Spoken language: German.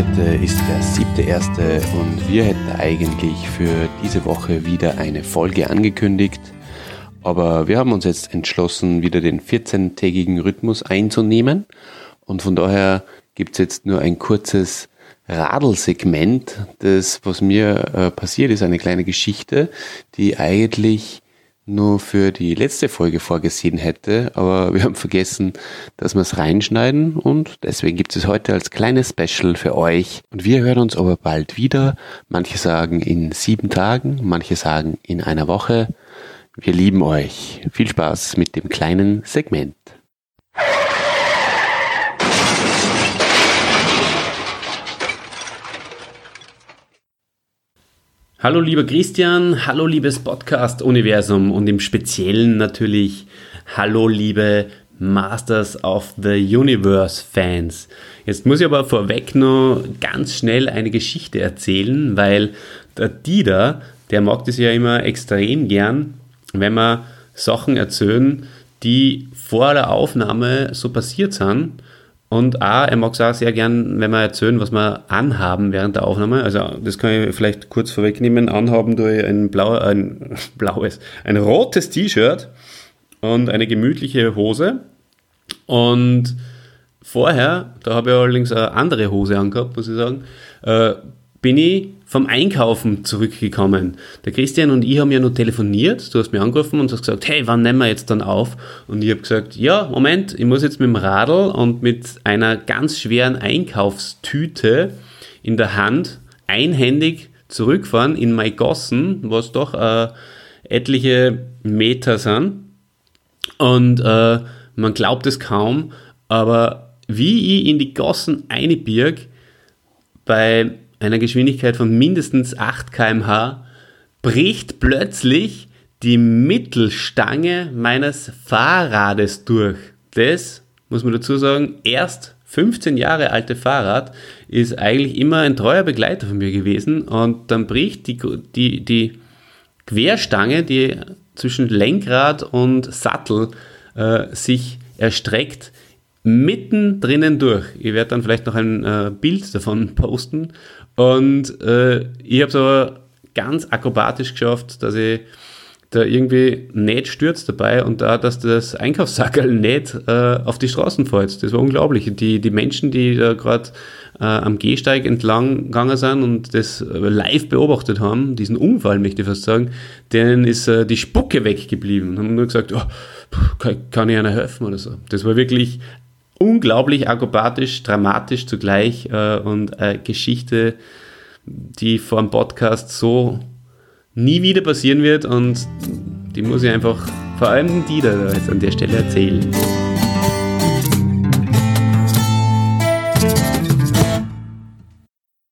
Heute ist der siebte erste und wir hätten eigentlich für diese Woche wieder eine Folge angekündigt. Aber wir haben uns jetzt entschlossen, wieder den 14-tägigen Rhythmus einzunehmen. Und von daher gibt es jetzt nur ein kurzes Radelsegment. Das, was mir äh, passiert, ist eine kleine Geschichte, die eigentlich nur für die letzte Folge vorgesehen hätte, aber wir haben vergessen, dass wir es reinschneiden und deswegen gibt es heute als kleines Special für euch. Und wir hören uns aber bald wieder. Manche sagen in sieben Tagen, manche sagen in einer Woche. Wir lieben euch. Viel Spaß mit dem kleinen Segment. Hallo lieber Christian, hallo liebes Podcast-Universum und im Speziellen natürlich hallo liebe Masters of the Universe-Fans. Jetzt muss ich aber vorweg noch ganz schnell eine Geschichte erzählen, weil der Dieter, der mag das ja immer extrem gern, wenn wir Sachen erzählen, die vor der Aufnahme so passiert sind und A, er mag es auch sehr gern, wenn wir erzählen, was wir anhaben während der Aufnahme. Also das kann ich vielleicht kurz vorwegnehmen. Anhaben durch ein, blau, ein blaues, ein rotes T-Shirt und eine gemütliche Hose. Und vorher, da habe ich allerdings eine andere Hose angehabt, muss ich sagen, äh, bin ich vom Einkaufen zurückgekommen. Der Christian und ich haben ja noch telefoniert. Du hast mir angerufen und hast gesagt, hey, wann nehmen wir jetzt dann auf? Und ich habe gesagt, ja, Moment, ich muss jetzt mit dem Radl und mit einer ganz schweren Einkaufstüte in der Hand einhändig zurückfahren in Maigossen, was doch äh, etliche Meter sind. Und äh, man glaubt es kaum, aber wie ich in die Gossen einbirg, bei einer Geschwindigkeit von mindestens 8 km/h bricht plötzlich die Mittelstange meines Fahrrades durch. Das, muss man dazu sagen, erst 15 Jahre alte Fahrrad ist eigentlich immer ein treuer Begleiter von mir gewesen und dann bricht die, die, die Querstange, die zwischen Lenkrad und Sattel äh, sich erstreckt, mitten drinnen durch. Ich werde dann vielleicht noch ein äh, Bild davon posten und äh, ich habe es aber ganz akrobatisch geschafft, dass ich da irgendwie nicht stürzt dabei und da, dass das Einkaufssackerl nicht äh, auf die Straßen fällt. Das war unglaublich. Die, die Menschen, die da gerade äh, am Gehsteig entlang gegangen sind und das live beobachtet haben, diesen Unfall, möchte ich fast sagen, denen ist äh, die Spucke weggeblieben und haben nur gesagt, oh, kann, kann ich einer helfen oder so. Das war wirklich unglaublich akrobatisch, dramatisch zugleich äh, und eine Geschichte, die vor dem Podcast so nie wieder passieren wird und die muss ich einfach vor allem die da jetzt an der Stelle erzählen.